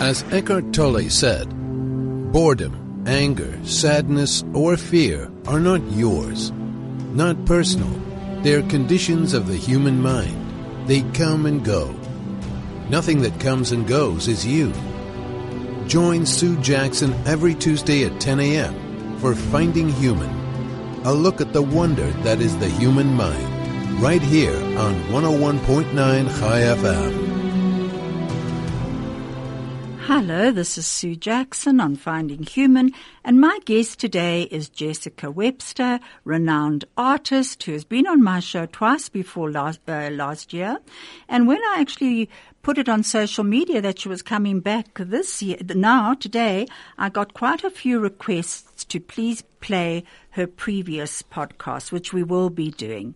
As Eckhart Tolle said, boredom, anger, sadness, or fear are not yours, not personal. They're conditions of the human mind. They come and go. Nothing that comes and goes is you. Join Sue Jackson every Tuesday at 10 a.m. for Finding Human, a look at the wonder that is the human mind, right here on 101.9 Chai FM. Hello, this is Sue Jackson on Finding Human, and my guest today is Jessica Webster, renowned artist who has been on my show twice before last, uh, last year. And when I actually put it on social media that she was coming back this year, now, today, I got quite a few requests to please play her previous podcast, which we will be doing.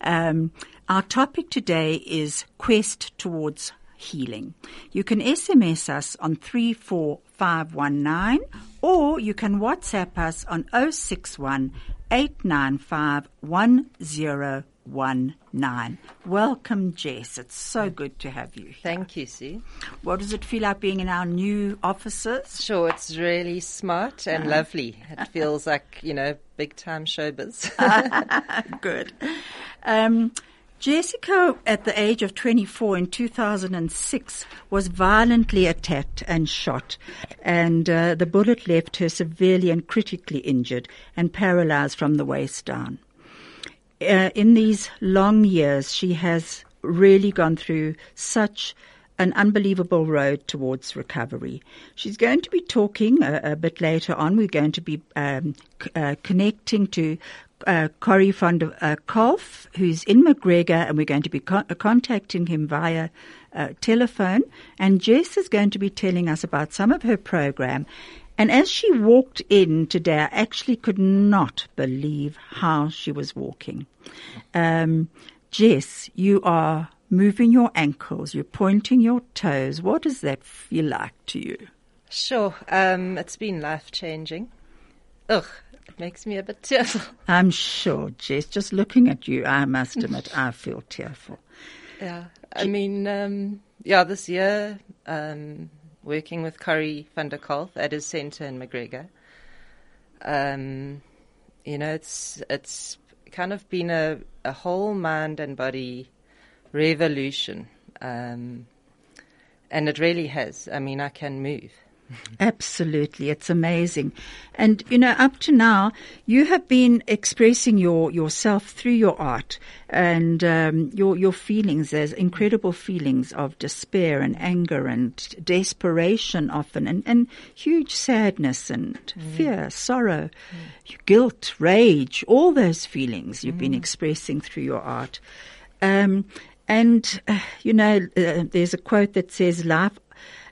Um, our topic today is Quest Towards healing. You can SMS us on 34519 or you can WhatsApp us on 061 895 Welcome, Jess. It's so good to have you. Here. Thank you, Sue. What does it feel like being in our new offices? Sure, it's really smart and uh, lovely. It feels like, you know, big time showbiz. good. Um, Jessica, at the age of 24 in 2006, was violently attacked and shot, and uh, the bullet left her severely and critically injured and paralyzed from the waist down. Uh, in these long years, she has really gone through such an unbelievable road towards recovery. She's going to be talking a, a bit later on. We're going to be um, c- uh, connecting to uh, Corrie van der uh, Kolff, who's in McGregor, and we're going to be uh, contacting him via uh, telephone. And Jess is going to be telling us about some of her program. And as she walked in today, I actually could not believe how she was walking. Um, Jess, you are moving your ankles, you're pointing your toes. What does that feel like to you? Sure, um, it's been life changing. Ugh, makes me a bit tearful. I'm sure, Jess. Just looking at you, I must admit, I feel tearful. Yeah, I mean, um, yeah, this year, um, working with Corrie van der Kolff at his centre in McGregor, um, you know, it's it's kind of been a, a whole mind and body revolution. Um, and it really has. I mean, I can move. Absolutely. It's amazing. And, you know, up to now, you have been expressing your, yourself through your art and um, your, your feelings. There's incredible feelings of despair and anger and desperation often and, and huge sadness and mm. fear, sorrow, mm. guilt, rage, all those feelings you've mm. been expressing through your art. Um, and, uh, you know, uh, there's a quote that says, life,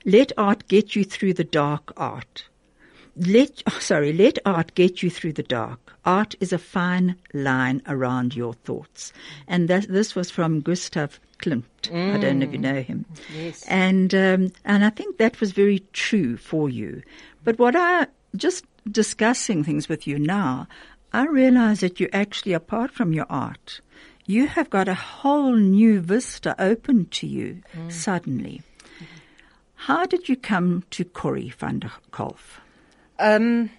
let art get you through the dark art. Let, oh, sorry, let art get you through the dark. Art is a fine line around your thoughts. And that, this was from Gustav Klimt. Mm. I don't know if you mm. know him. Yes. And, um, and I think that was very true for you. But what I, just discussing things with you now, I realize that you actually, apart from your art, you have got a whole new vista open to you mm. suddenly. How did you come to Corrie van der Kolff? Um,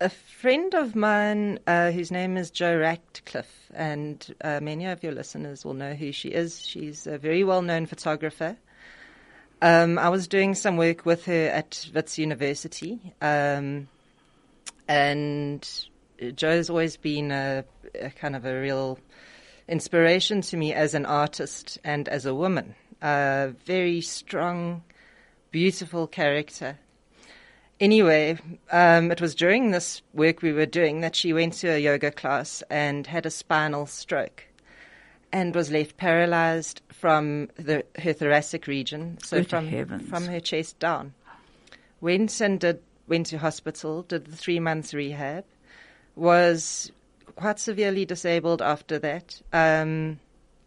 a friend of mine, uh, whose name is Jo Ratcliffe, and uh, many of your listeners will know who she is. She's a very well known photographer. Um, I was doing some work with her at Wits University, um, and Jo's always been a, a kind of a real inspiration to me as an artist and as a woman. A very strong, beautiful character. Anyway, um, it was during this work we were doing that she went to a yoga class and had a spinal stroke and was left paralyzed from the, her thoracic region, so Good from, heavens. from her chest down. Went and did, went to hospital, did the three months rehab, was quite severely disabled after that. Um,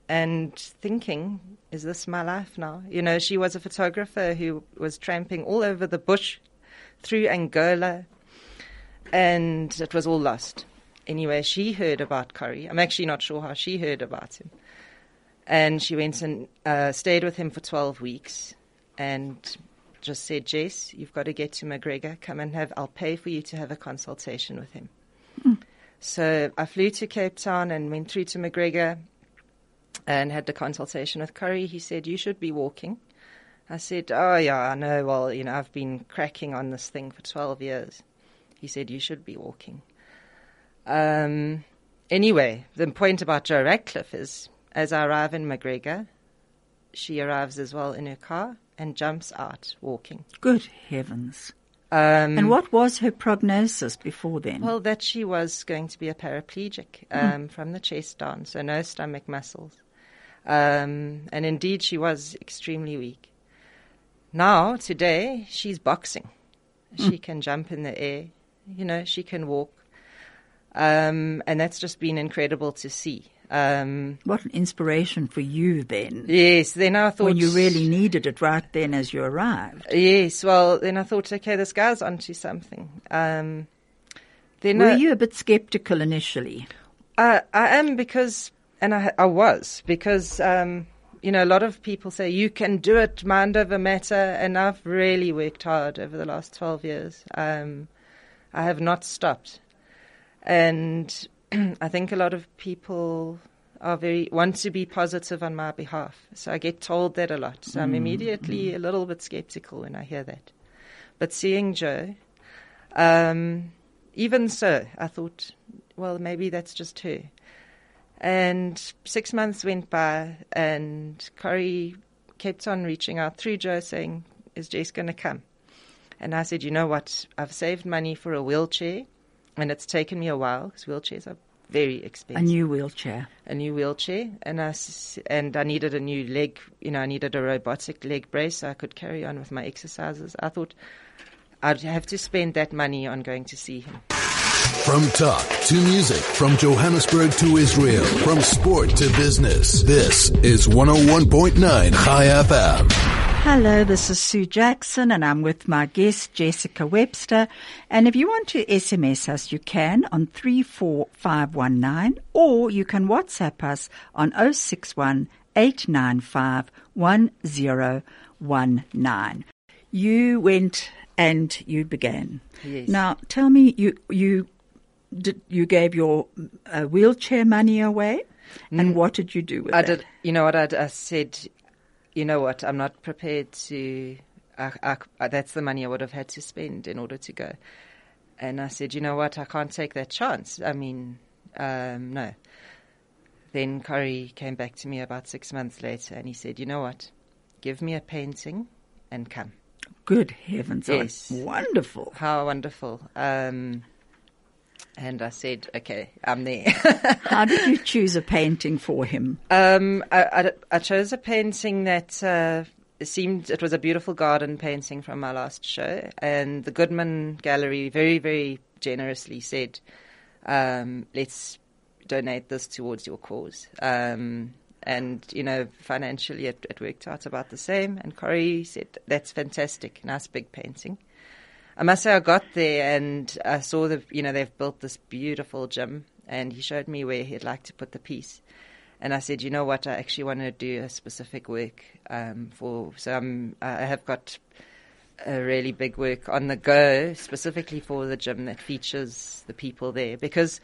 and thinking, is this my life now? You know, she was a photographer who was tramping all over the bush through Angola, and it was all lost. Anyway, she heard about Corrie. I'm actually not sure how she heard about him. And she went and uh, stayed with him for 12 weeks and just said, Jess, you've got to get to McGregor. Come and have, I'll pay for you to have a consultation with him. So I flew to Cape Town and went through to McGregor and had the consultation with Corrie. He said, You should be walking. I said, Oh, yeah, I know. Well, you know, I've been cracking on this thing for 12 years. He said, You should be walking. Um, anyway, the point about Jo Ratcliffe is as I arrive in McGregor, she arrives as well in her car and jumps out walking. Good heavens. Um, And what was her prognosis before then? Well, that she was going to be a paraplegic um, from the chest down, so no stomach muscles. Um, and indeed, she was extremely weak. Now, today, she's boxing. She can jump in the air, you know, she can walk. Um, and that's just been incredible to see. Um, what an inspiration for you then. yes, then I thought. When you really needed it right then as you arrived. Yes, well, then I thought, okay, this guy's onto something. Um, then Were I- you a bit skeptical initially? I, I am because, and I, I was because, um, you know, a lot of people say you can do it, mind over matter, and I've really worked hard over the last twelve years. Um, I have not stopped, and I think a lot of people are very want to be positive on my behalf. So I get told that a lot. So I'm immediately a little bit skeptical when I hear that. But seeing Jo, um, even so, I thought, well, maybe that's just her. And six months went by, and Corey kept on reaching out through Jo saying, Is Jess going to come? And I said, You know what? I've saved money for a wheelchair, and it's taken me a while because wheelchairs are very expensive A new wheelchair. a new wheelchair, and I s- and I needed a new leg. You know, I needed a robotic leg brace so I could carry on with my exercises. I thought I'd have to spend that money on going to see him. From talk to music, from Johannesburg to Israel, from sport to business. This is 101.9 Chai FM. Hello, this is Sue Jackson and I'm with my guest Jessica Webster. And if you want to SMS us, you can on 34519 or you can WhatsApp us on 061 895 1019. You went and you began. Yes. Now, tell me, you, you, did, you gave your uh, wheelchair money away? And what did you do with I it? did. You know what? I, I said, you know what? I'm not prepared to. I, I, that's the money I would have had to spend in order to go. And I said, you know what? I can't take that chance. I mean, um, no. Then Corey came back to me about six months later, and he said, you know what? Give me a painting and come. Good heavens, Yes. wonderful. How wonderful. Um, and I said, okay, I'm there. How did you choose a painting for him? Um, I, I, I chose a painting that uh, seemed it was a beautiful garden painting from my last show, and the Goodman Gallery very very generously said, um, "Let's donate this towards your cause." Um, and you know, financially, it, it worked out about the same. And Corey said, "That's fantastic, nice big painting." I must say, I got there and I saw the, you know, they've built this beautiful gym, and he showed me where he'd like to put the piece. And I said, you know what, I actually want to do a specific work um, for. So I'm, I have got a really big work on the go, specifically for the gym that features the people there, because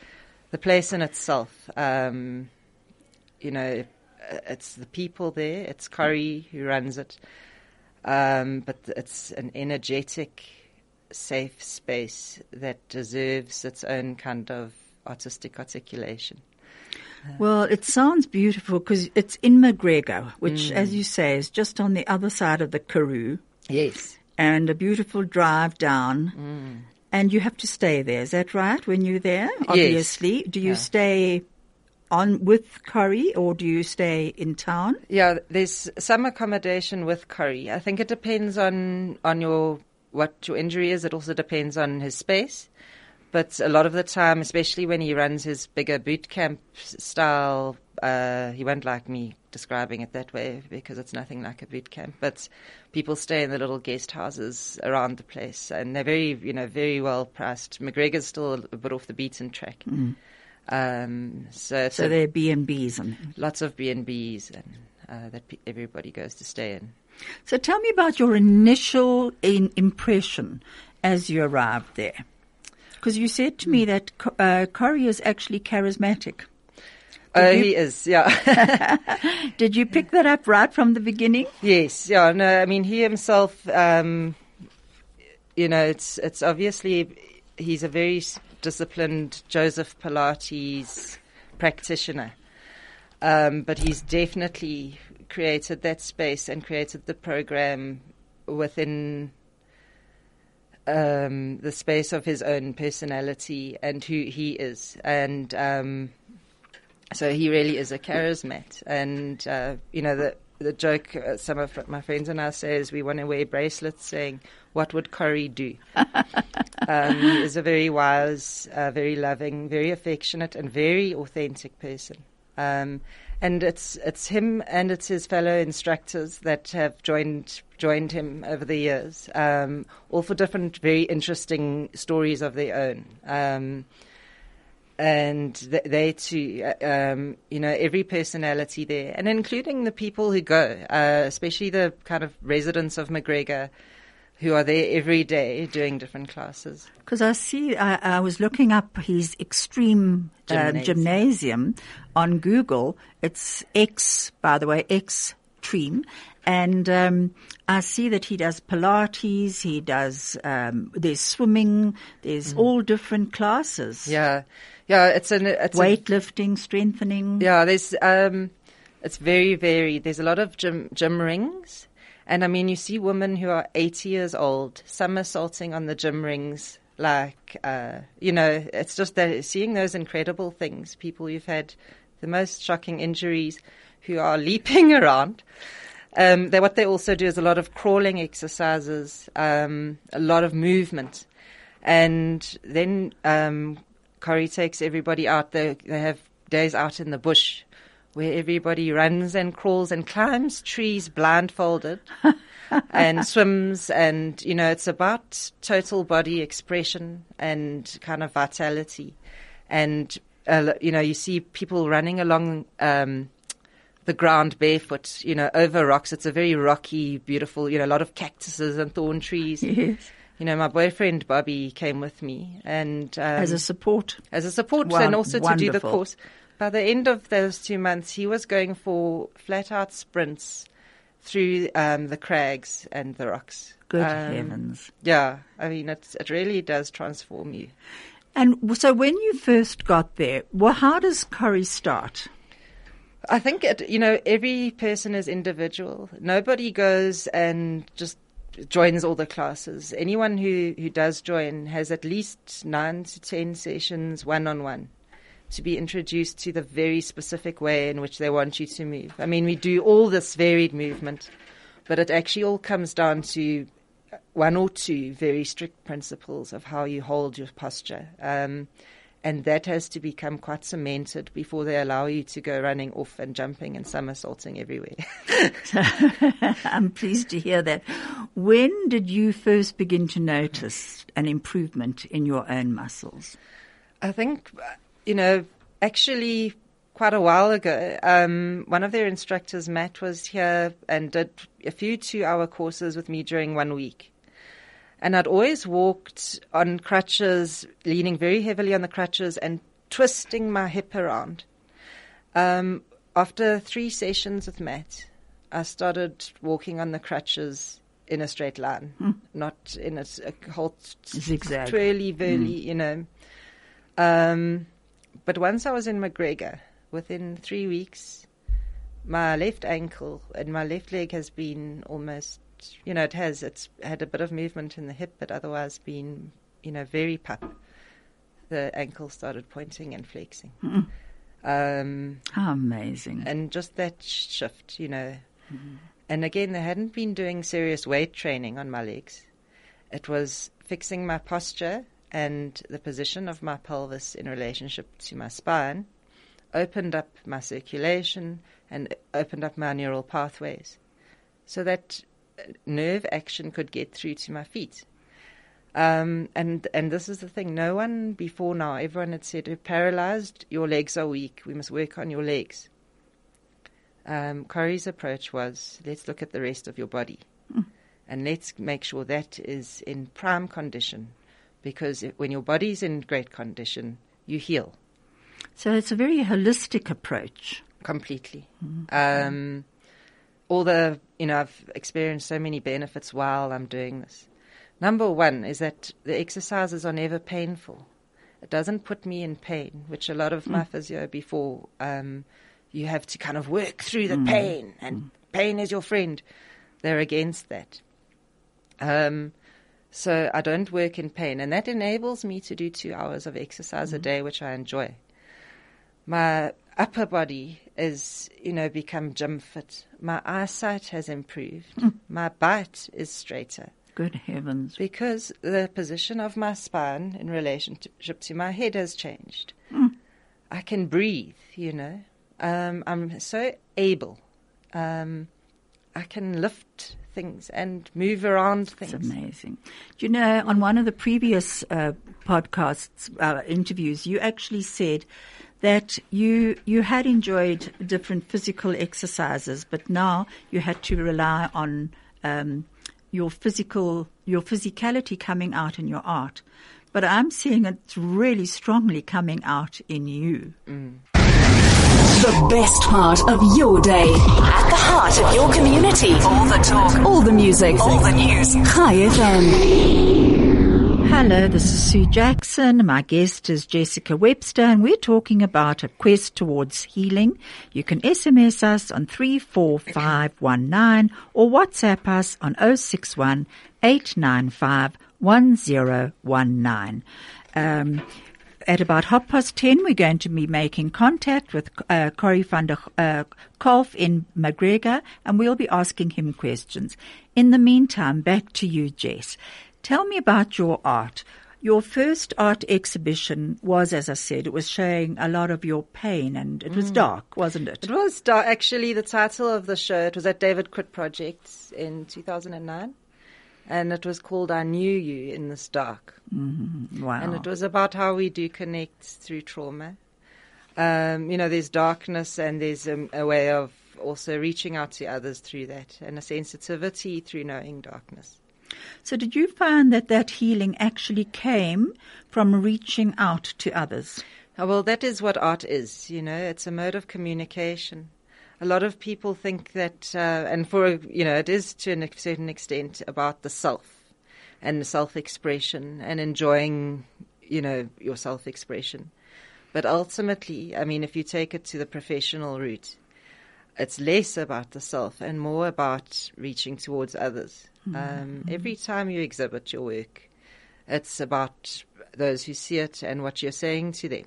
the place in itself, um, you know, it's the people there. It's Corey who runs it, um, but it's an energetic, safe space that deserves its own kind of artistic articulation. Well, it sounds beautiful because it's in McGregor, which, Mm. as you say, is just on the other side of the Karoo, Yes. and a beautiful drive down. Mm. And you have to stay there. Is that right? When you're there, obviously, do you Yeah. stay on with Corrie or do you stay in town? Yeah, there's some accommodation with Corrie. I think it depends on on your what your injury is. It also depends on his space. But a lot of the time, especially when he runs his bigger boot camp style, uh, he won't like me describing it that way because it's nothing like a boot camp. But people stay in the little guest houses around the place, and they're very, you know, very well priced. McGregor's still a bit off the beaten track. Um, so So they're B and B's and lots of B and B's and uh, that everybody goes to stay in. So tell me about your initial in impression as you arrived there. Because you said to me that uh, Corrie is actually charismatic. Oh, he is, yeah. Did you pick that up right from the beginning? Yes, yeah. No, I mean he himself. Um, you know, it's it's obviously he's a very disciplined Joseph Pilates practitioner, um, but he's definitely created that space and created the program within um, the space of his own personality and who he is, and um, so he really is a charismat. And uh, you know the the joke uh, some of my friends and I say is we want to wear bracelets saying what would Corrie do. um, he is a very wise, uh, very loving, very affectionate, and very authentic person. Um, and it's it's him and it's his fellow instructors that have joined joined him over the years, um, all for different, very interesting stories of their own. Um, and th- they too, uh, um, you know, every personality there, and including the people who go, uh, especially the kind of residents of McGregor who are there every day doing different classes. Because I see, I, I, was looking up his extreme uh, gymnasium. gymnasium on Google. It's X, by the way, Extreme. And um, I see that he does Pilates, he does, um, there's swimming, there's mm. all different classes. Yeah. Yeah, it's an it's weightlifting, a, strengthening. Yeah, there's um, it's very varied. There's a lot of gym gym rings, and I mean, you see women who are 80 years old somersaulting on the gym rings, like uh, you know, it's just that seeing those incredible things. People who've had the most shocking injuries, who are leaping around. Um, they, what they also do is a lot of crawling exercises, um, a lot of movement, and then um, Corrie takes everybody out. They, they have days out in the bush where everybody runs and crawls and climbs trees blindfolded and swims. And, you know, it's about total body expression and kind of vitality. And, uh, you know, you see people running along, um, the ground barefoot, you know, over rocks. It's a very rocky, beautiful, you know, a lot of cactuses and thorn trees. Yes you know, my boyfriend Bobby came with me, and um, as a support, as a support, wow, and also wonderful. to do the course. By the end of those two months, he was going for flat out sprints through um, the crags and the rocks. Good um, heavens! Yeah, I mean, it it really does transform you. And so, when you first got there, well, how does Corrie start? I think it, you know every person is individual. Nobody goes and just joins all the classes. Anyone who, who does join has at least nine to ten sessions one on one to be introduced to the very specific way in which they want you to move. I mean, we do all this varied movement, but it actually all comes down to one or two very strict principles of how you hold your posture. Um, and that has to become quite cemented before they allow you to go running off and jumping and somersaulting everywhere. I'm pleased to hear that. When did you first begin to notice an improvement in your own muscles? I think, you know, actually quite a while ago, um, one of their instructors, Matt, was here and did a few two hour courses with me during one week. And I'd always walked on crutches, leaning very heavily on the crutches and twisting my hip around. Um, after three sessions with Matt, I started walking on the crutches in a straight line, mm. not in a, a whole zigzag, twirly, whirly, mm. you know. Um, but once I was in McGregor, within three weeks, my left ankle and my left leg has been almost you know, it has. It's had a bit of movement in the hip, but otherwise been, you know, very pup. The ankle started pointing and flexing. Um, How amazing! And just that shift, you know. Mm. And again, they hadn't been doing serious weight training on my legs. It was fixing my posture and the position of my pelvis in relationship to my spine, opened up my circulation and opened up my neural pathways so that nerve action could get through to my feet. Um, and and this is the thing. No one before now, everyone had said, "You're paralyzed. Your legs are weak. We must work on your legs." Um, Corey's approach was let's look at the rest of your body and let's make sure that is in prime condition because when your body's in great condition, you heal So it's a very holistic approach. completely. Um, all the, you know, I've experienced so many benefits while I'm doing this. Number one is that the exercises are never painful. It doesn't put me in pain, which a lot of my physio before, um, you have to kind of work through the pain and pain is your friend. They're against that. Um, so I don't work in pain, and that enables me to do two hours of exercise a day, which I enjoy. My upper body is, you know, become gym fit. My eyesight has improved. My bite is straighter Good heavens. because the position of my spine in relationship to my head has changed. I can breathe, you know. Um, I'm so able. Um, I can lift things and move around things. It's amazing. Do you know, on one of the previous uh, podcasts, uh, interviews, you actually said that you you had enjoyed different physical exercises, but now you had to rely on um, your physical your physicality coming out in your art. But I'm seeing it really strongly coming out in you. The best part of your day. At the heart of your community. All the talk. All the music. All the news. Chai FM. Hello, this is Sue Jackson. My guest is Jessica Webster, and we're talking about a quest towards healing. You can SMS us on 34519 or WhatsApp us on 061 895 1019. Um, at about half past ten, we're going to be making contact with uh, Corey van der uh, Kolff in McGregor, and we'll be asking him questions. In the meantime, back to you, Jess. Tell me about your art. Your first art exhibition was, as I said, it was showing a lot of your pain, and it was dark, wasn't it? It was dark. actually the title of the show. It was at David Krut Projects in 2009. And it was called I Knew You in the Dark. Wow. And it was about how we do connect through trauma. Um, you know, there's darkness and there's um, a way of also reaching out to others through that and a sensitivity through knowing darkness. so, did you find that that healing actually came from reaching out to others? Well, that is what art is, you know, it's a mode of communication. A lot of people think that, uh, and for, you know, it is to a certain extent about the self and self expression and enjoying, you know, your self expression. But ultimately, I mean, if you take it to the professional route, it's less about the self and more about reaching towards others. Um, every time you exhibit your work, it's about those who see it and what you're saying to them.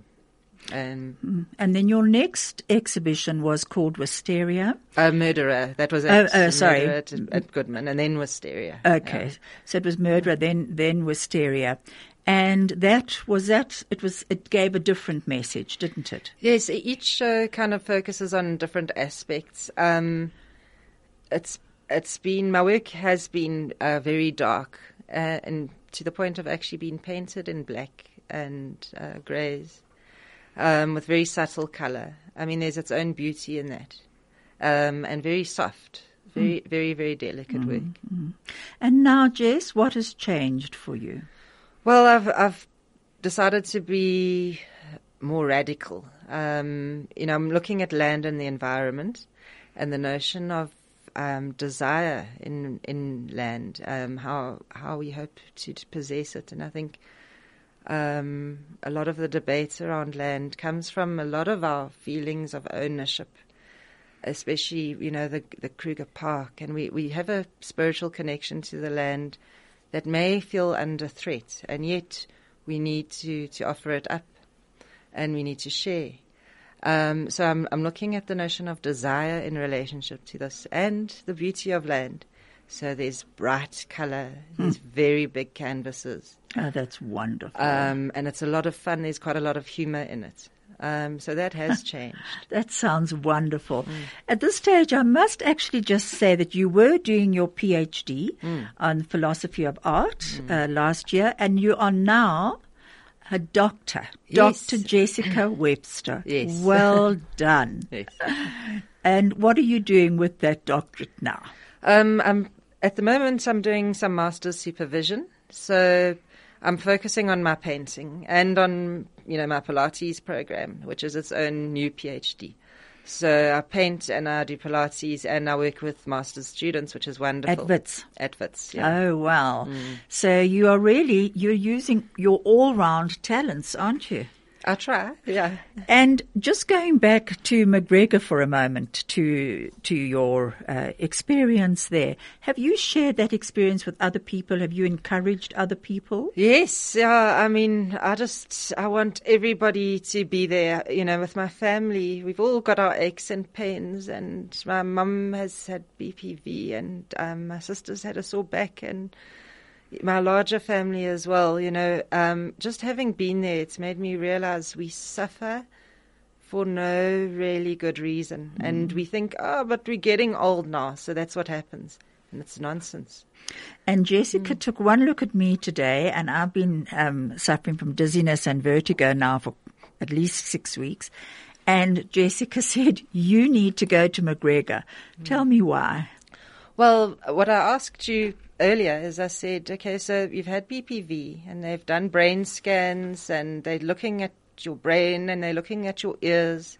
Um, And then your next exhibition was called Wisteria. a murderer, that was at, Oh, oh, sorry. At, at Goodman, and then Wisteria. Okay, Yeah. so it was murderer, then then Wisteria, and that was that. It was it gave a different message, didn't it? Yes, each show kind of focuses on different aspects. Um, it's it's been my work has been uh, very dark, uh, and to the point of actually being painted in black and uh, greys, um, with very subtle color. I mean, there's its own beauty in that, um, and very soft, very very very delicate work. And now, Jess, what has changed for you? Well, I've I've decided to be more radical. Um, you know, I'm looking at land and the environment, and the notion of um, desire in in land, um, how how we hope to possess it, and I think um, a lot of the debate around land comes from a lot of our feelings of ownership, especially you know the the Kruger Park, and we we have a spiritual connection to the land that may feel under threat, and yet we need to to offer it up, and we need to share. Um, so I'm I'm looking at the notion of desire in relationship to this, and the beauty of land. So there's bright color, there's very big canvases. Oh, that's wonderful. Um, and it's a lot of fun. There's quite a lot of humor in it. Um, so that has changed. that sounds wonderful. At this stage, I must actually just say that you were doing your PhD on philosophy of art uh, last year, and you are now a doctor, Yes. Dr. Jessica Webster. Yes. Well done. Yes. And what are you doing with that doctorate now? Um, I'm at the moment. I'm doing some master's supervision, so I'm focusing on my painting and on you know my Pilates program, which is its own new PhD. So I paint and I do Pilates and I work with master's students, which is wonderful. At Wits. At Wits, yeah. Oh, wow. Mm. So you are really, you're using your all-round talents, aren't you? I try, yeah. And just going back to McGregor for a moment, to to your uh, experience there, have you shared that experience with other people? Have you encouraged other people? Yes, yeah. I mean, I just I want everybody to be there. You know, with my family, we've all got our aches and pains, and my mum has had BPV, and um, my sister's had a sore back, and my larger family as well. You know, um, just having been there, it's made me realize we suffer for no really good reason, and we think, oh, but we're getting old now, so that's what happens, and it's nonsense. And Jessica took one look at me today, and I've been um, suffering from dizziness and vertigo now for at least six weeks. And Jessica said, You need to go to McGregor. Tell me why. Well, what I asked you earlier as I said, okay, so you've had BPV and they've done brain scans and they're looking at your brain and they're looking at your ears.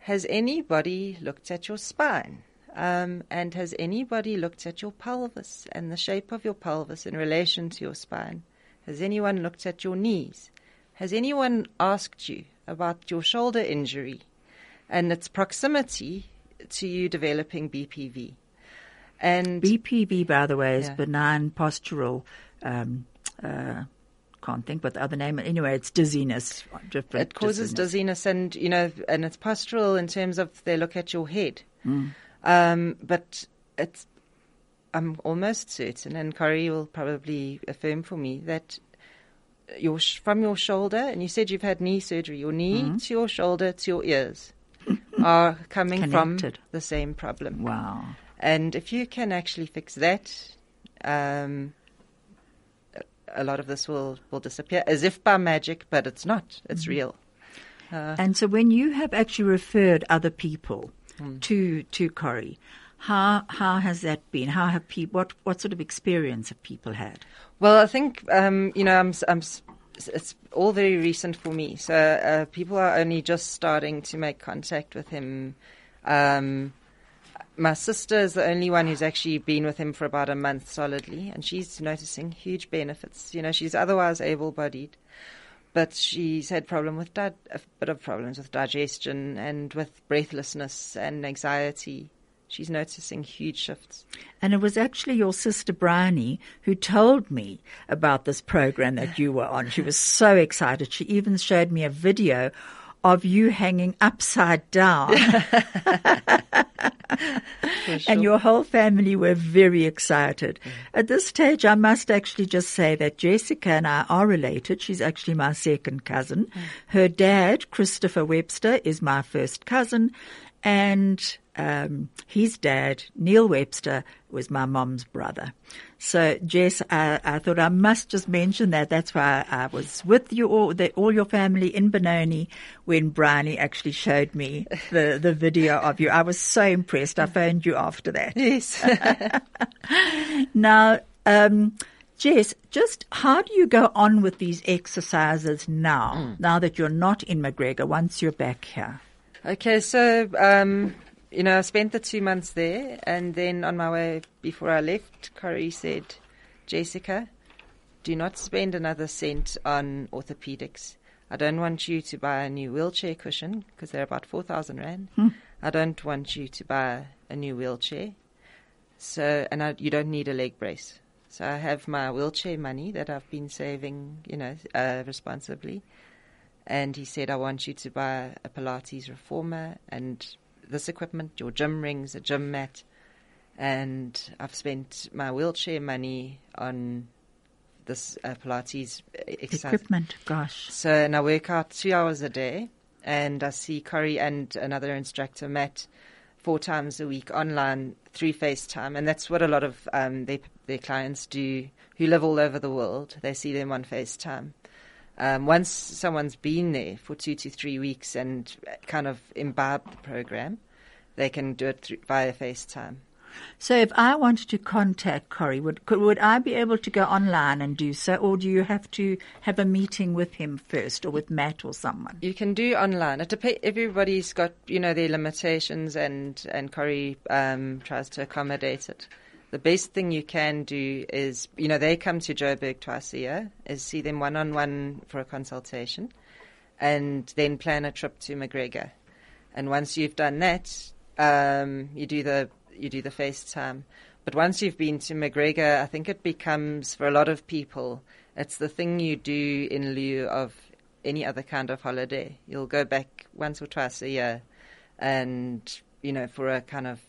Has anybody looked at your spine? Um, and has anybody looked at your pelvis and the shape of your pelvis in relation to your spine? Has anyone looked at your knees? Has anyone asked you about your shoulder injury and its proximity to you developing BPV? And BPV, by the way, is Yeah. benign postural. Um, uh, can't think what the other name. Anyway, it's dizziness. Different it causes dizziness, and you know, and it's postural in terms of they look at your head. Um, but it's, I'm almost certain, and Corey will probably affirm for me that your sh- from your shoulder, and you said you've had knee surgery. Your knee to your shoulder to your ears are coming from the same problem. Wow. And if you can actually fix that, um, a- lot of this will, will disappear as if by magic, but it's not. It's real. And so, when you have actually referred other people to to Corrie, how how has that been? How have people? What what sort of experience have people had? Well, I think um, you know I'm, I'm it's all very recent for me. So uh, people are only just starting to make contact with him. Um, my sister is the only one who's actually been with him for about a month solidly, and she's noticing huge benefits. You know, she's otherwise able-bodied, but she's had problem with di- a bit of problems with digestion and with breathlessness and anxiety. She's noticing huge shifts. And it was actually your sister Bryony who told me about this program that you were on. She was so excited. She even showed me a video of you hanging upside down. And your whole family were very excited. At this stage, I must actually just say that Jessica and I are related. She's actually my second cousin. Mm. Her dad, Christopher Webster, is my first cousin. And um, his dad, Neil Webster, was my mom's brother. So, Jess, I, I thought I must just mention that. That's why I was with you all, the, all your family in Benoni when Bryony actually showed me the, the video of you. I was so impressed. I phoned you after that. Yes. Now, um, Jess, just how do you go on with these exercises now, now that you're not in McGregor, once you're back here? Okay, so um, you know, I spent the two months there, and then on my way before I left, Corey said, "Jessica, do not spend another cent on orthopedics. I don't want you to buy a new wheelchair cushion because they're about four thousand rand. I don't want you to buy a new wheelchair. So, and I, you don't need a leg brace. So I have my wheelchair money that I've been saving, you know, uh, responsibly." and he said, I want you to buy a Pilates reformer and this equipment, your gym rings, a gym mat. And I've spent my wheelchair money on this uh, Pilates exercise. Equipment, gosh. So, and I work out two hours a day, and I see Corey and another instructor, Matt, four times a week online through FaceTime. And that's what a lot of um, their, their clients do who live all over the world. They see them on FaceTime um, once someone's been there for two to three weeks and kind of imbibed the program, they can do it through, via FaceTime. So if I wanted to contact Corey, would could, would I be able to go online and do so, or do you have to have a meeting with him first, or with Matt or someone? You can do online. It dep- everybody's got you know their limitations, and and Corey um, tries to accommodate it. The best thing you can do is you know they come to Joburg twice a year, is see them one on one for a consultation, and then plan a trip to McGregor. And once you've done that, um, you do the you do the FaceTime. But once you've been to McGregor, I think it becomes, for a lot of people, it's the thing you do in lieu of any other kind of holiday. You'll go back once or twice a year and, you know, for a kind of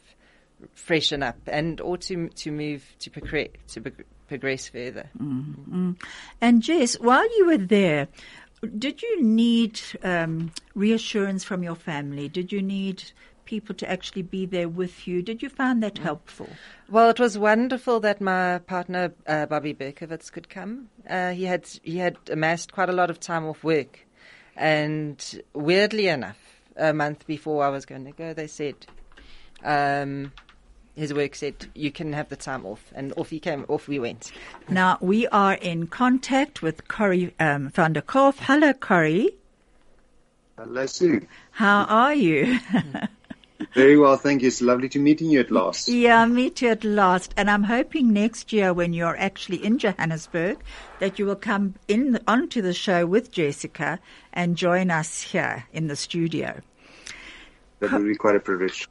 freshen up and or to to move to progress to progress further. Mm-hmm. And Jess, while you were there, did you need um, reassurance from your family? Did you need people to actually be there with you. Did you find that helpful? Well, it was wonderful that my partner uh, Bobby Berkowitz could come. Uh, he had he had amassed quite a lot of time off work, and weirdly enough, a month before I was going to go, they said. Um, his work said you can have the time off, and off he came. Off we went. Now we are in contact with Corey um, van der Kolff. Hello, Corey. Hello, Sue. How are you? Very well, thank you. It's lovely to meeting you at last. Yeah, meet you at last. And I'm hoping next year when you're actually in Johannesburg that you will come in onto the show with Jessica and join us here in the studio. That would be quite a privilege.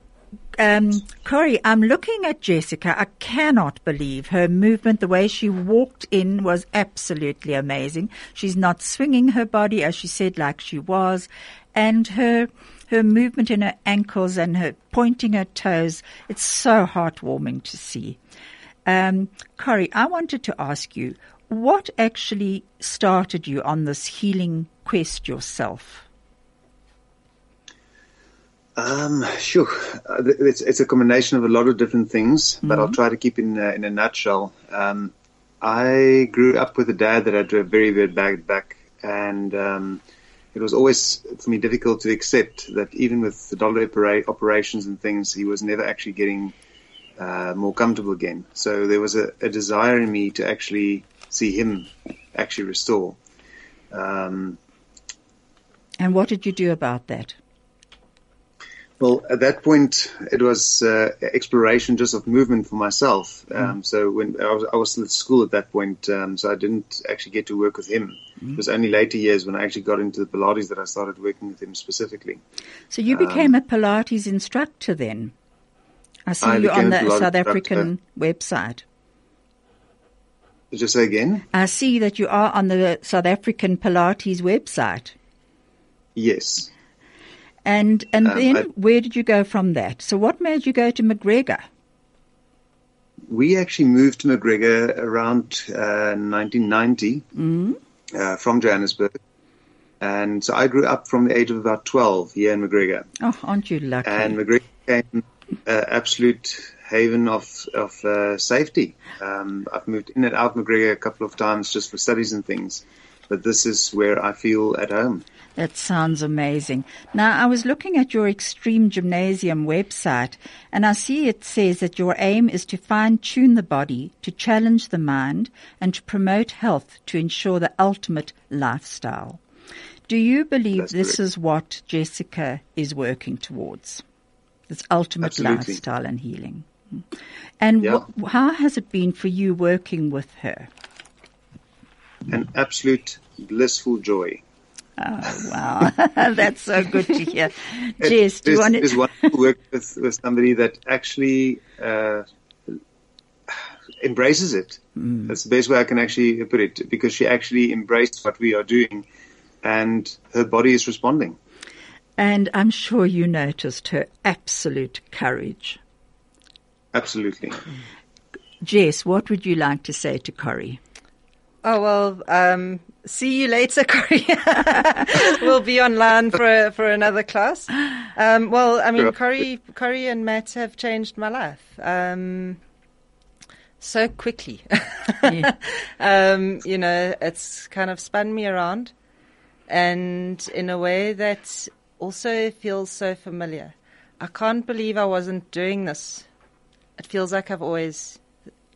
Um, Corey, I'm looking at Jessica. I cannot believe her movement. The way she walked in was absolutely amazing. She's not swinging her body, as she said, like she was. And her her movement in her ankles and her pointing her toes. It's so heartwarming to see. Um, Corey, I wanted to ask you, what actually started you on this healing quest yourself? Um, sure. Uh, it's, it's a combination of a lot of different things, but mm-hmm. I'll try to keep in uh, in a nutshell. Um, I grew up with a dad that had a very bad back, back and um, it was always for me difficult to accept that even with the dollar opera- operations and things, he was never actually getting uh, more comfortable again. So there was a, a, desire in me to actually see him actually restore. Um, and what did you do about that? Well, at that point, it was uh, exploration just of movement for myself. Mm. Um, so when I was, I was still at school at that point, um, so I didn't actually get to work with him. Mm. It was only later years when I actually got into the Pilates that I started working with him specifically. So you became um, a Pilates instructor then? I see I you on the South African website. Did you say again? I see that you are on the South African Pilates website. Yes. And and um, then I, where did you go from that? So what made you go to McGregor? We actually moved to McGregor around uh, 1990 mm-hmm. uh, from Johannesburg. And so I grew up from the age of about 12 here in McGregor. Oh, aren't you lucky? And McGregor became an absolute haven of, of uh, safety. Um, I've moved in and out of McGregor a couple of times just for studies and things. But this is where I feel at home. That sounds amazing. Now, I was looking at your Extreme Gymnasium website, and I see it says that your aim is to fine tune the body, to challenge the mind, and to promote health to ensure the ultimate lifestyle. Do you believe That's this correct. is what Jessica is working towards? This ultimate Absolutely. lifestyle and healing. And yeah. wh- how has it been for you working with her? An absolute blissful joy. Oh wow, that's so good to hear. Jess, do you want to? It's wonderful to work with, with somebody that actually uh, embraces it. Mm. That's the best way I can actually put it, because she actually embraced what we are doing, and her body is responding. And I'm sure you noticed her absolute courage. Absolutely. Jess, what would you like to say to Corey? Oh well, um, see you later, Corey. we'll be online for for another class. Um, well, I mean, Corey, Corey and Matt have changed my life um, so quickly. um, you know, it's kind of spun me around, and in a way that also feels so familiar. I can't believe I wasn't doing this. It feels like I've always,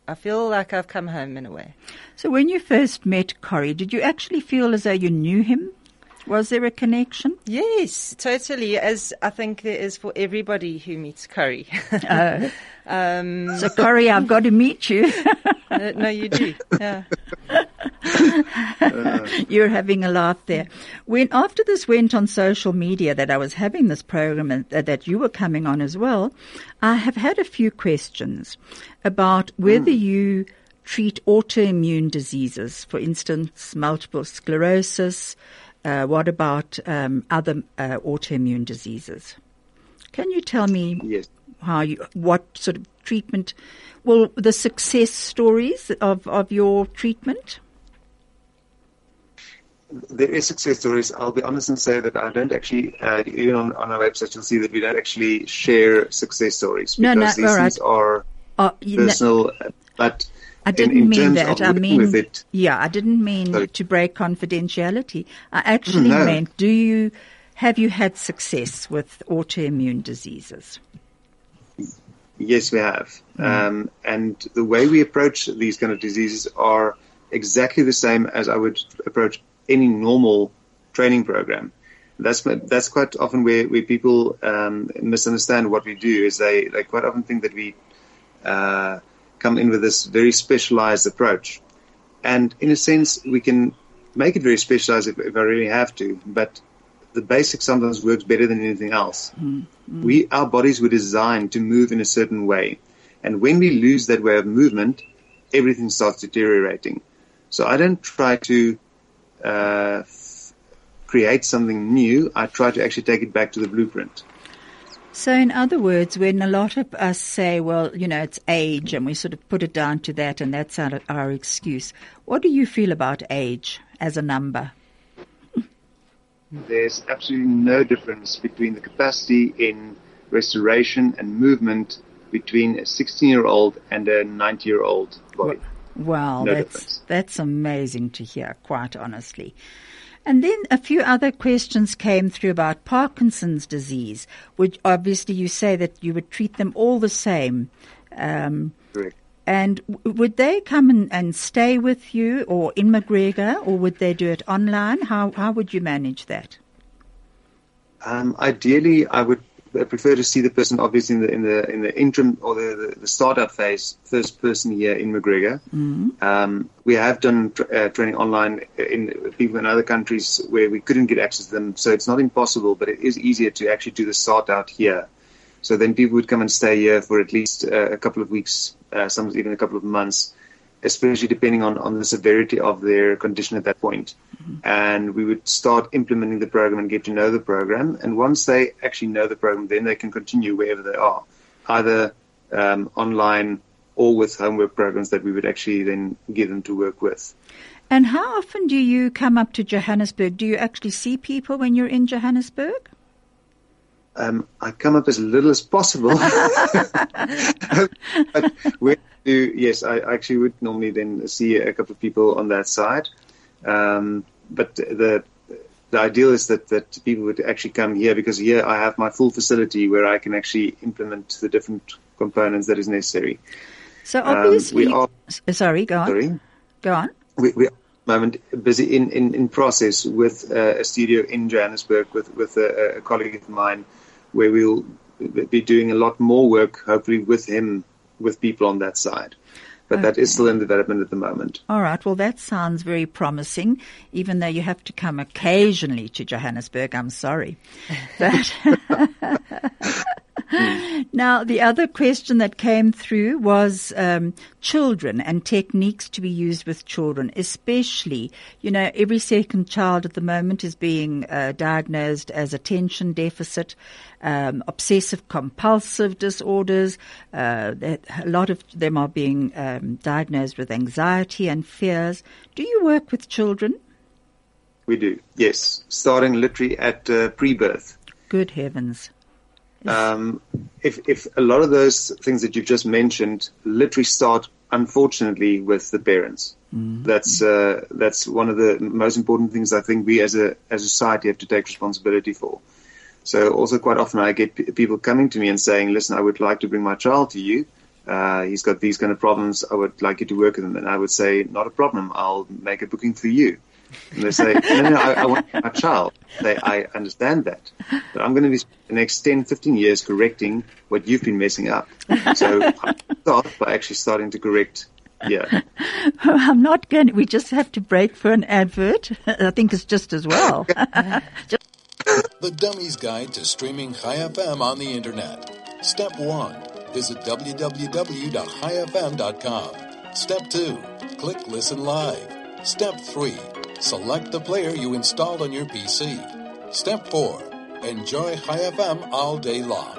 I feel like I've come home in a way. So when you first met Corrie, did you actually feel as though you knew him? Was there a connection? Yes, totally. As I think there is for everybody who meets Corrie. Oh. um, So Corrie, I've got to meet you. no, you do. Yeah. You're having a laugh there. When after this went on social media that I was having this program and uh, that you were coming on as well, I have had a few questions about whether you treat autoimmune diseases, for instance, multiple sclerosis. Uh, what about um, other uh, autoimmune diseases? Can you tell me Yes. how you, what sort of treatment, well, the success stories of, of your treatment? There is success stories. I'll be honest and say that I don't actually, uh, even on, on our website, you'll see that we don't actually share success stories because no, these all right. things are know, personal. uh, But I didn't in, mean that. I mean, it, yeah, I didn't mean Sorry. to break confidentiality. I actually No. meant, do you, have you had success with autoimmune diseases? Yes, we have. Um, and the way we approach these kind of diseases are exactly the same as I would approach any normal training program. That's that's quite often where, where people um, misunderstand what we do. Is they, they quite often think that we uh, come in with this very specialized approach, and in a sense we can make it very specialized if, if I really have to. But the basic sometimes works better than anything else. We our bodies were designed to move in a certain way, and when we lose that way of movement, everything starts deteriorating. So I don't try to uh, create something new. I try to actually take it back to the blueprint. So, in other words, when a lot of us say, well, you know, it's age, and we sort of put it down to that, and that's our, our excuse, what do you feel about age as a number? There's absolutely no difference between the capacity in restoration and movement between a 16 year old and a 90 year old body. Wow, No that's difference. that's amazing to hear, quite honestly. And then a few other questions came through about Parkinson's disease, which obviously you say that you would treat them all the same. Um, Correct. and w- would they come and, and stay with you or in McGregor, or would they do it online? How how would you manage that? Um, ideally, I would uh, prefer to see the person obviously in the in the in the interim or the, the, the startup phase, first person here in McGregor. Um, we have done tr- uh, training online in people in other countries where we couldn't get access to them, so it's not impossible, but it is easier to actually do the start out here. So then people would come and stay here for at least uh, a couple of weeks, uh, sometimes even a couple of months, especially depending on, on the severity of their condition at that point. And we would start implementing the program and get to know the program. And once they actually know the program, then they can continue wherever they are, either um, online or with homework programs that we would actually then give them to work with. And how often do you come up to Johannesburg? Do you actually see people when you're in Johannesburg? Um, I come up as little as possible. but when do, yes, I actually would normally then see a couple of people on that side. Um, but the the ideal is that, that people would actually come here because here I have my full facility where I can actually implement the different components that is necessary. So Um, obviously, we are sorry, go on. sorry. Go on. we, we are at the moment busy in, in, in process with uh, a studio in Johannesburg with, with a, a colleague of mine where we'll be doing a lot more work, hopefully with him, with people on that side. But that is still in development at the moment. All right. Well, that sounds very promising, even though you have to come occasionally to Johannesburg. I'm sorry. But now, the other question that came through was um, children and techniques to be used with children, especially, you know, every second child at the moment is being uh, diagnosed as attention deficit, um, obsessive compulsive disorders. Uh, that a lot of them are being um, diagnosed with anxiety and fears. Do you work with children? We do, yes, starting literally at uh, pre-birth. Good heavens. Um, if, if a lot of those things that you've just mentioned literally start, unfortunately, with the parents. That's uh, that's one of the most important things I think we as a as a society have to take responsibility for. So also quite often I get p- people coming to me and saying, listen, I would like to bring my child to you. Uh, he's got these kind of problems. I would like you to work with him. And I would say, not a problem. I'll make a booking for you. And they say, no, no, no I, I want my child. They, I understand that. But I'm going to be the next 10, 15 years correcting what you've been messing up. So I start by actually starting to correct yeah. I'm not going. To, We just have to break for an advert. I think it's just as well. The Dummy's Guide to Streaming Chai FM on the Internet. Step 1. Visit www.chaifm.com. Step 2. Click Listen Live. Step 3. Select the player you installed on your PC. Step 4. Enjoy Chai FM all day long.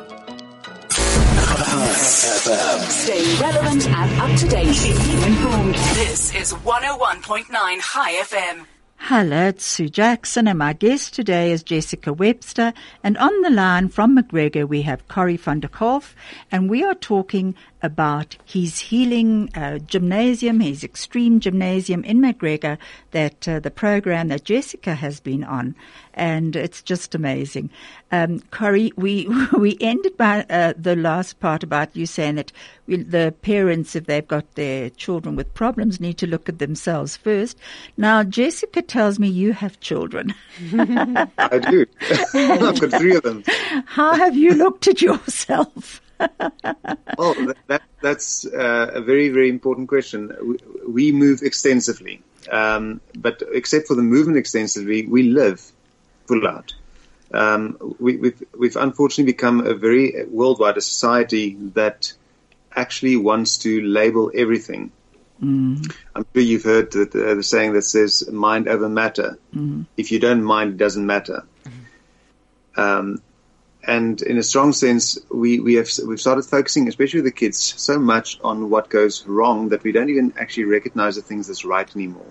Stay relevant and up to date. Keep informed. This is 101.9 Chai FM. Hello, it's Sue Jackson, and my guest today is Jessica Webster. And on the line from McGregor, we have Corrie van der Kolff, and we are talking about his healing uh, gymnasium, his extreme gymnasium in McGregor, that uh, the program that Jessica has been on, and it's just amazing. Um, Corrie, we we ended by uh, the last part about you saying that we, the parents, if they've got their children with problems, need to look at themselves first. Now, Jessica tells me you have children. I do. I've got three of them. How have you looked at yourself? Well, that, that, that's uh, a very, very important question. We, we move extensively, um, but except for the movement extensively, we live full out. Um, we, we've, we've unfortunately become a very worldwide a society that actually wants to label everything. I'm sure you've heard the, the, the saying that says mind over matter. If you don't mind, it doesn't matter. Um, and in a strong sense, we, we have we've started focusing, especially with the kids, so much on what goes wrong that we don't even actually recognize the things that's right anymore.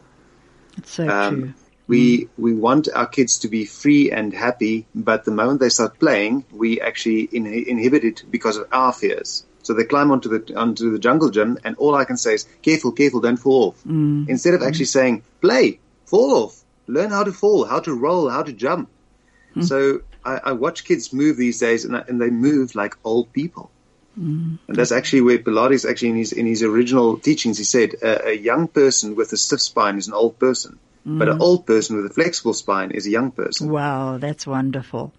It's so Um, true. we mm. we want our kids to be free and happy, but the moment they start playing, we actually in, inhibit it because of our fears. So they climb onto the onto the jungle gym, and all I can say is, "Careful, careful, don't fall off." Mm. Instead of mm. actually saying, "Play, fall off, learn how to fall, how to roll, how to jump." So I, I watch kids move these days, and, I- and they move like old people. And that's actually where Pilates, actually in his in his original teachings, he said a, a young person with a stiff spine is an old person, but an old person with a flexible spine is a young person. Wow, that's wonderful.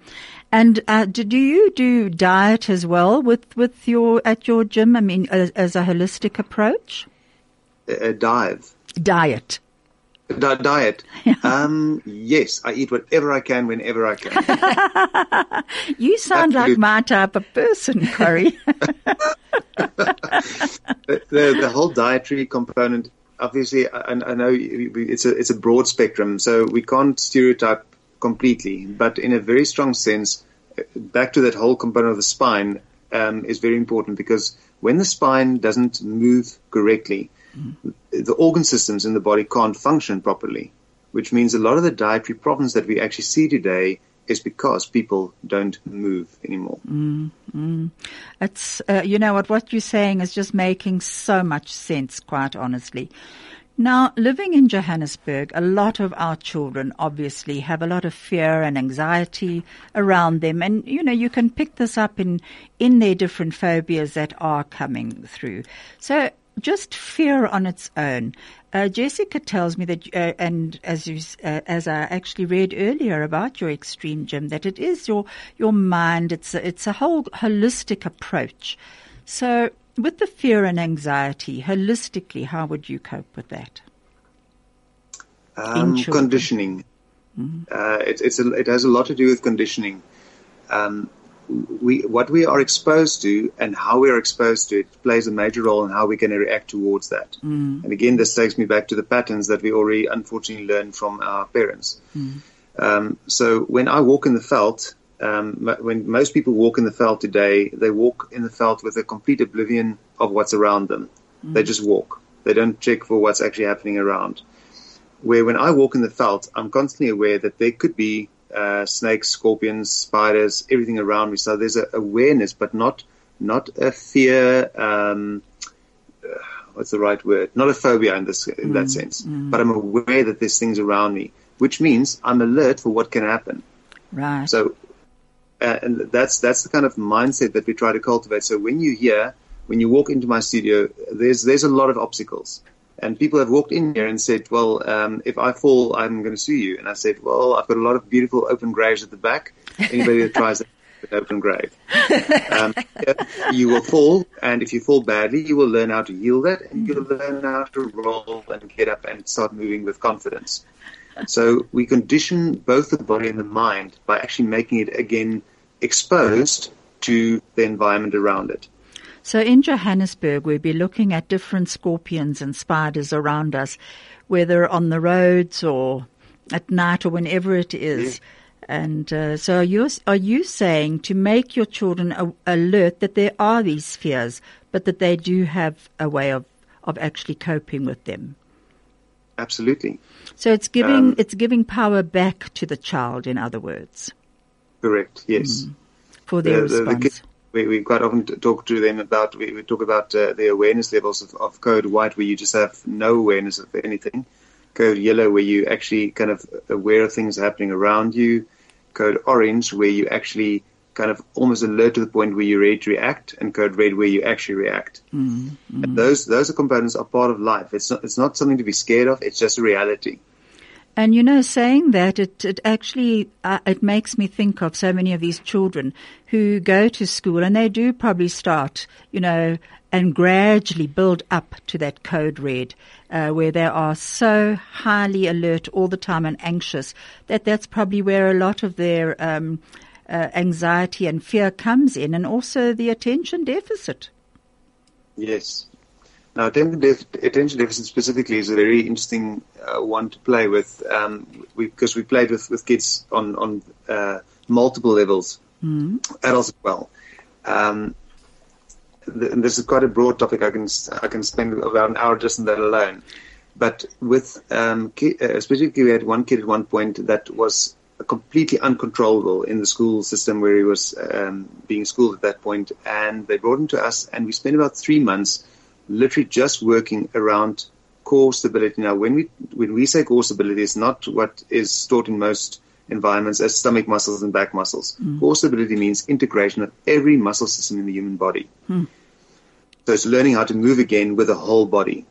And uh, do, do you do diet as well with, with your at your gym? I mean, as, as a holistic approach, A, a dive, diet. Di- diet. Um, yes, I eat whatever I can whenever I can. You sound like my type of person, Corrie. the, the, the whole dietary component, obviously, I, I know it's a it's a broad spectrum, so we can't stereotype completely. But in a very strong sense, uh, back to that whole component of the spine um, is very important because when the spine doesn't move correctly, the organ systems in the body can't function properly, which means a lot of the dietary problems that we actually see today is because people don't move anymore. It's uh, you know what what you're saying is just making so much sense, quite honestly. Now, living in Johannesburg, a lot of our children obviously have a lot of fear and anxiety around them. And, you know, you can pick this up in, in their different phobias that are coming through. So just fear on its own. Uh, Jessica tells me that, uh, and as you, uh, as I actually read earlier about your extreme gym, that it is your your mind. It's a, it's a whole holistic approach. So, with the fear and anxiety, holistically, how would you cope with that? Um, conditioning. Uh, it, it's a, it has a lot to do with conditioning. Um, we, what we are exposed to and how we are exposed to it plays a major role in how we're going to react towards that. And again, this takes me back to the patterns that we already unfortunately learned from our parents. Um, so when I walk in the veld, um, when most people walk in the veld today, they walk in the veld with a complete oblivion of what's around them. They just walk. They don't check for what's actually happening around where when I walk in the veld, I'm constantly aware that there could be uh, snakes, scorpions, spiders, everything around me. So there's a awareness, but not not a fear. Um, uh, what's the right word? Not a phobia in this in that sense, but I'm aware that there's things around me, which means I'm alert for what can happen. Right. So uh, and that's that's the kind of mindset that we try to cultivate. So when you hear, when you walk into my studio, there's there's a lot of obstacles, and people have walked in here and said, "Well, um, if I fall, I'm going to sue you." And I said, "Well, I've got a lot of beautiful open graves at the back. Anybody that tries an open grave, um, you will fall, and if you fall badly, you will learn how to heal that, and you'll learn how to roll and get up and start moving with confidence." So we condition both the body and the mind by actually making it again exposed to the environment around it. So in Johannesburg, we'll be looking at different scorpions and spiders around us, whether on the roads or at night or whenever it is. And uh, so, are you, are you saying to make your children a- alert that there are these fears, but that they do have a way of, of actually coping with them? Absolutely. So it's giving Um, it's giving power back to the child. In other words, Correct. Yes. for their The- the- the response. kids- we, we quite often talk to them about we, we talk about uh, the awareness levels of, of code white where you just have no awareness of anything. Code yellow where you actually kind of aware of things happening around you. Code orange where you actually kind of almost alert to the point where you're ready to react and code red where you actually react. And those those are components are part of life. It's not it's not something to be scared of. It's just a reality And you know, saying that, it, it actually, uh, it makes me think of so many of these children who go to school and they do probably start, you know, and gradually build up to that code red, uh, where they are so highly alert all the time and anxious that that's probably where a lot of their, um, uh, anxiety and fear comes in and also the attention deficit. Yes. Now, attention, def- attention deficit specifically is a very interesting uh, one to play with um, we, because we played with, with kids on, on uh, multiple levels, adults as well. Um, th- this is quite a broad topic. I can I can spend about an hour just on that alone. But with um, ki- uh, specifically, we had one kid at one point that was completely uncontrollable in the school system where he was um, being schooled at that point, and they brought him to us, and we spent about three months literally just working around core stability. Now, when we when we say core stability, it's not what is taught in most environments as stomach muscles and back muscles. Core stability means integration of every muscle system in the human body. So it's learning how to move again with the whole body.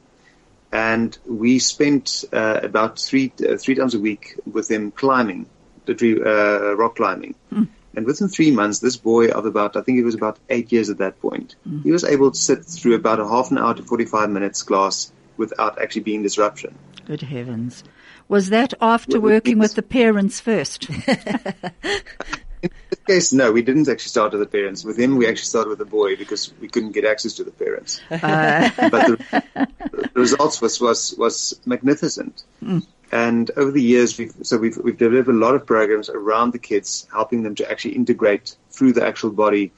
And we spent uh, about three uh, three times a week with them climbing, the tree, uh, rock climbing. And within three months, this boy of about, I think he was about eight years at that point, mm-hmm. he was able to sit through about a half an hour to 45 minutes class without actually being disruption. Good heavens. Was that after Well, working with the parents first? In this case, no, we didn't actually start with the parents. With him, we actually started with the boy because we couldn't get access to the parents. Uh. but the, the results was was was magnificent. Hmm. And over the years, we've so we've we've developed a lot of programs around the kids, helping them to actually integrate through the actual body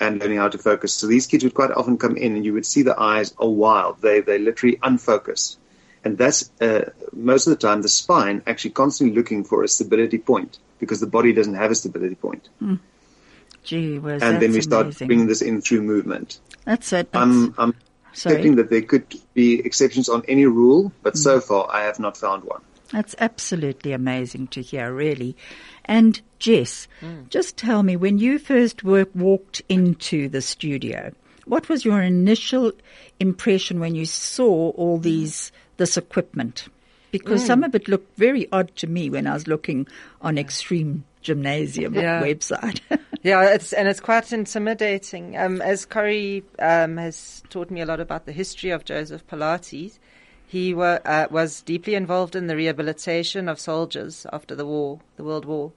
and learning how to focus. So these kids would quite often come in, and you would see the eyes are wild. They they literally unfocused, and that's uh, most of the time the spine actually constantly looking for a stability point because the body doesn't have a stability point. Gee whiz, and then we start amazing. bringing this in through movement. That's it. That's, I'm, I'm accepting that there could be exceptions on any rule, but so Mm. far I have not found one. That's absolutely amazing to hear, really. And Jess, just tell me, when you first work, walked into the studio, what was your initial impression when you saw all these this equipment? Because some of it looked very odd to me when I was looking on Extreme Gymnasium Yeah. website. Yeah, it's and it's quite intimidating. Um, as Corrie um, has taught me a lot about the history of Joseph Pilates, he wa- uh, was deeply involved in the rehabilitation of soldiers after the war, the World War,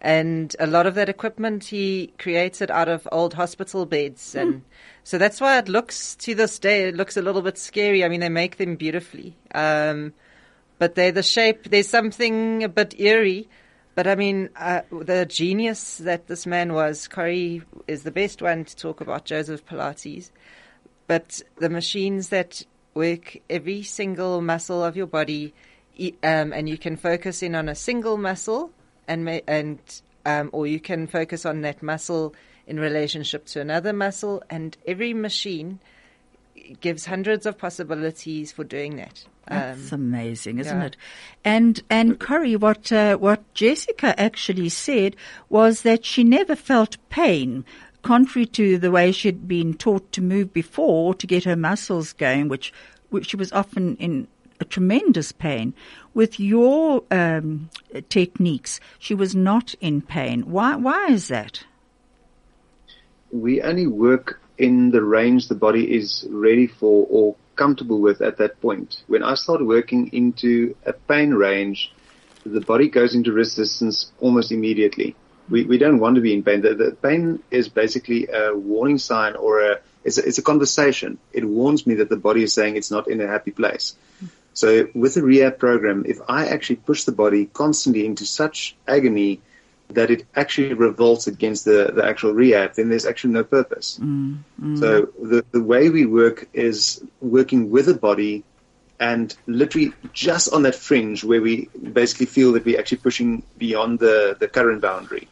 and a lot of that equipment he created out of old hospital beds, and so that's why it looks to this day it looks a little bit scary. I mean, they make them beautifully. Um, but they're the shape. There's something a bit eerie. But I mean, uh, the genius that this man was, Corrie is the best one to talk about Joseph Pilates. But the machines that work every single muscle of your body, um, and you can focus in on a single muscle, and and um, or you can focus on that muscle in relationship to another muscle, and every machine gives hundreds of possibilities for doing that. That's Um, amazing, isn't yeah. it? And and Corrie, what uh, what Jessica actually said was that she never felt pain, contrary to the way she'd been taught to move before to get her muscles going, which which she was often in a tremendous pain. With your um, techniques, she was not in pain. Why why is that? we only work in the range the body is ready for or comfortable with at that point. When I start working into a pain range, the body goes into resistance almost immediately. We, we don't want to be in pain. The, the pain is basically a warning sign or a it's, a it's a conversation. It warns me that the body is saying it's not in a happy place. So with the rehab program, if I actually push the body constantly into such agony that it actually revolts against the, the actual rehab, then there's actually no purpose. Mm, mm. So the, the way we work is working with the body and literally just on that fringe where we basically feel that we're actually pushing beyond the, the current boundary,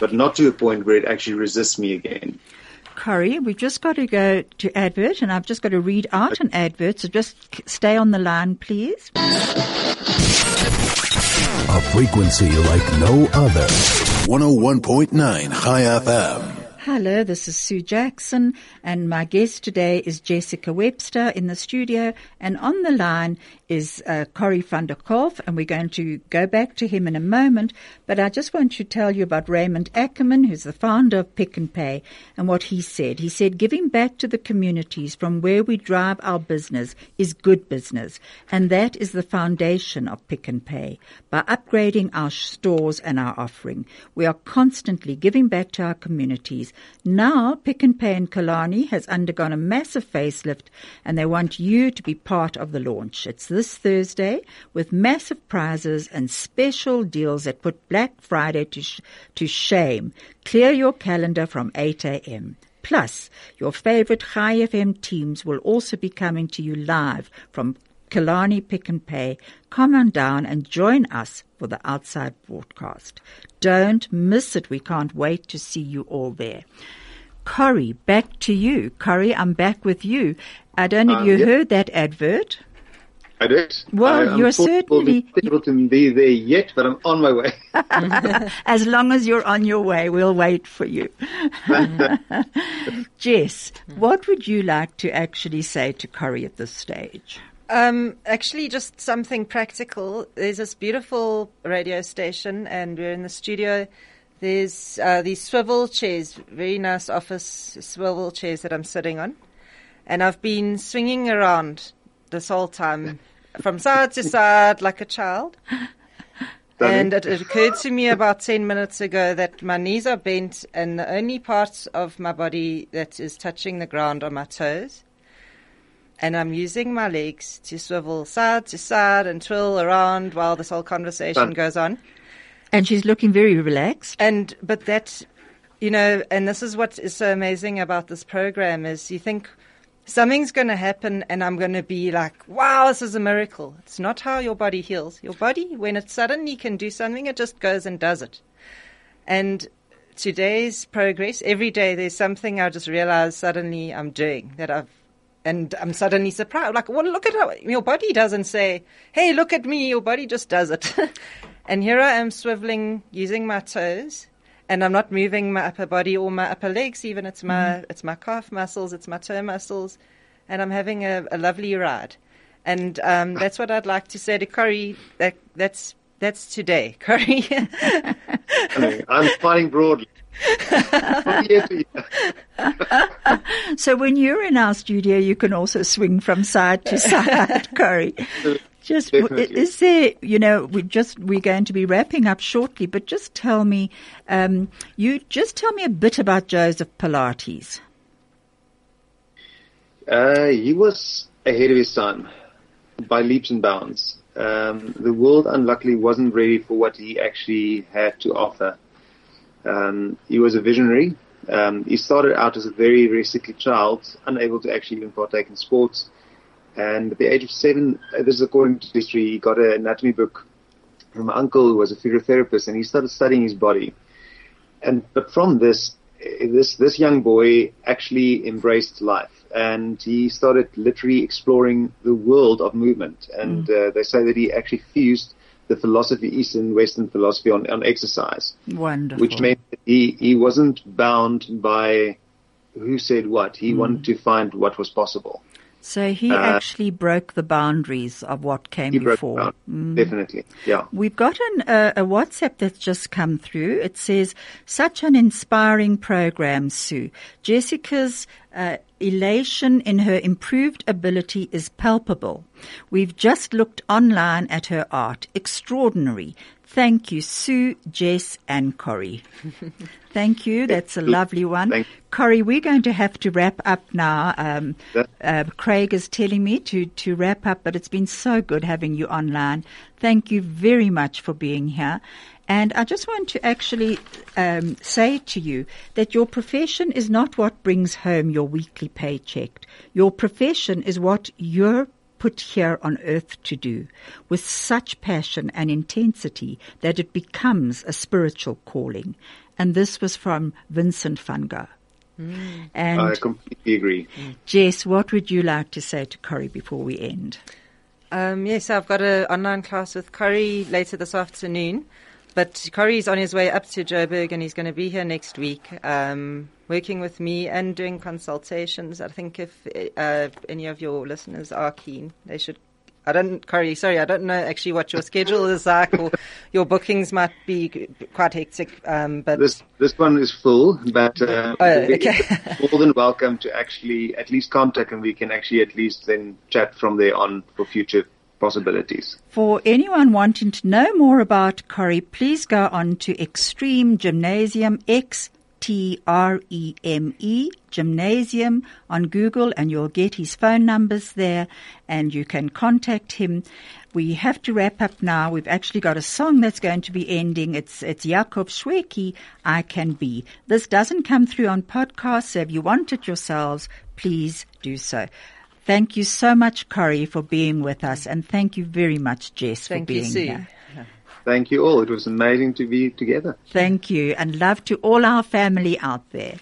but not to a point where it actually resists me again. Corrie, we've just got to go to advert, and I've just got to read out an advert. So just stay on the line, please. A frequency like no other. 101.9 Chai FM. Hello, this is Sue Jackson, and my guest today is Jessica Webster in the studio, and on the line is uh, Corrie van der Kolff, and we're going to go back to him in a moment, but I just want to tell you about Raymond Ackerman, who's the founder of Pick n Pay, and what he said. He said, giving back to the communities from where we drive our business is good business, and that is the foundation of Pick n Pay. By upgrading our stores and our offering, we are constantly giving back to our communities. Now, Pick n Pay in Killarney has undergone a massive facelift, and they want you to be part of the launch. It's this Thursday with massive prizes and special deals that put Black Friday to, sh- to shame. Clear your calendar from 8 a.m. Plus, your favorite Chai FM teams will also be coming to you live from Killarney Pick n Pay. Come on down and join us for the outside broadcast. Don't miss it. We can't wait to see you all there. Corrie, back to you. Corrie, I'm back with you. I don't know if Um, you yeah. heard that advert. I did. Well, I, you're certainly- not able to be there yet, but I'm on my way. As long as you're on your way, we'll wait for you. Jess, what would you like to actually say to Corrie at this stage? Um, actually, just something practical. There's this beautiful radio station, and we're in the studio. There's uh, these swivel chairs, very nice office swivel chairs that I'm sitting on, and I've been swinging around this whole time, from side to side like a child. And it, it occurred to me about 10 minutes ago that my knees are bent and the only part of my body that is touching the ground are my toes. And I'm using my legs to swivel side to side and twirl around while this whole conversation Fun. goes on. And she's looking very relaxed. And, but that, you know, and this is what is so amazing about this program is you think something's going to happen and I'm going to be like, wow, this is a miracle. It's not how your body heals. Your body, when it suddenly can do something, it just goes and does it. And today's progress, every day there's something I just realize suddenly I'm doing that I've, and I'm suddenly surprised. Like, well, look at how your body doesn't say, hey, look at me. Your body just does it. and here I am swiveling using my toes and I'm not moving my upper body or my upper legs even. It's my, it's my calf muscles, it's my toe muscles, and I'm having a, a lovely ride. And um, that's what I'd like to say to Corrie. That, that's that's today, Corrie. I mean, I'm fighting broadly. From year to year. So when you're in our studio, you can also swing from side to side, Corrie. Just Definitely. is there, you know, we just we're going to be wrapping up shortly, but just tell me, um, you just tell me a bit about Joseph Pilates. Uh, he was ahead of his time by leaps and bounds. Um, the world, unluckily, wasn't ready for what he actually had to offer. Um, he was a visionary. Um, he started out as a very, very sickly child, unable to actually even partake in sports. And at the age of seven, uh, this is according to history, he got an anatomy book from an uncle who was a physiotherapist, and he started studying his body. And but from this, eh, this this young boy actually embraced life. and he started literally exploring the world of movement. And Mm. uh, they say that he actually fused the philosophy, Eastern and Western philosophy on, on exercise, Wonderful. which meant that he, he wasn't bound by who said what. He wanted to find what was possible. So he uh, actually broke the boundaries of what came before. down, definitely. Yeah. We've got an, uh, a WhatsApp that's just come through. It says, such an inspiring program, Sue. Jessica's uh, elation in her improved ability is palpable. We've just looked online at her art. Extraordinary. Thank you, Sue, Jess, and Corrie. Thank you. That's a lovely one. Thank- Corrie, we're going to have to wrap up now. Um, uh, Craig is telling me to, to wrap up, but it's been so good having you online. Thank you very much for being here. And I just want to actually um, say to you that your profession is not what brings home your weekly paycheck. Your profession is what you're put here on earth to do with such passion and intensity that it becomes a spiritual calling. And this was from Vincent van Gogh. And I completely agree. Jess, what would you like to say to Corrie before we end? Um, yes, I've got an online class with Corrie later this afternoon. But Corrie's on his way up to Joburg and he's going to be here next week, um, working with me and doing consultations. I think if uh, any of your listeners are keen, they should. I don't, Corrie, sorry, I don't know actually what your schedule is like or your bookings might be quite hectic, um, but This this one is full, but uh, Oh, okay. more than welcome to actually at least contact, and we can actually at least then chat from there on for future possibilities. For anyone wanting to know more about Corrie, please go on to Extreme Gymnasium, X T R E M E, Gymnasium on Google, and you'll get his phone numbers there and you can contact him. We have to wrap up now. We've actually got a song that's going to be ending. It's, it's Jakob Shwekey, I Can Be. This doesn't come through on podcast, so if you want it yourselves, please do so. Thank you so much, Corrie, for being with us, and thank you very much, Jess, thank for you, being Sue. here. Thank you all. It was amazing to be together. Thank you, and love to all our family out there.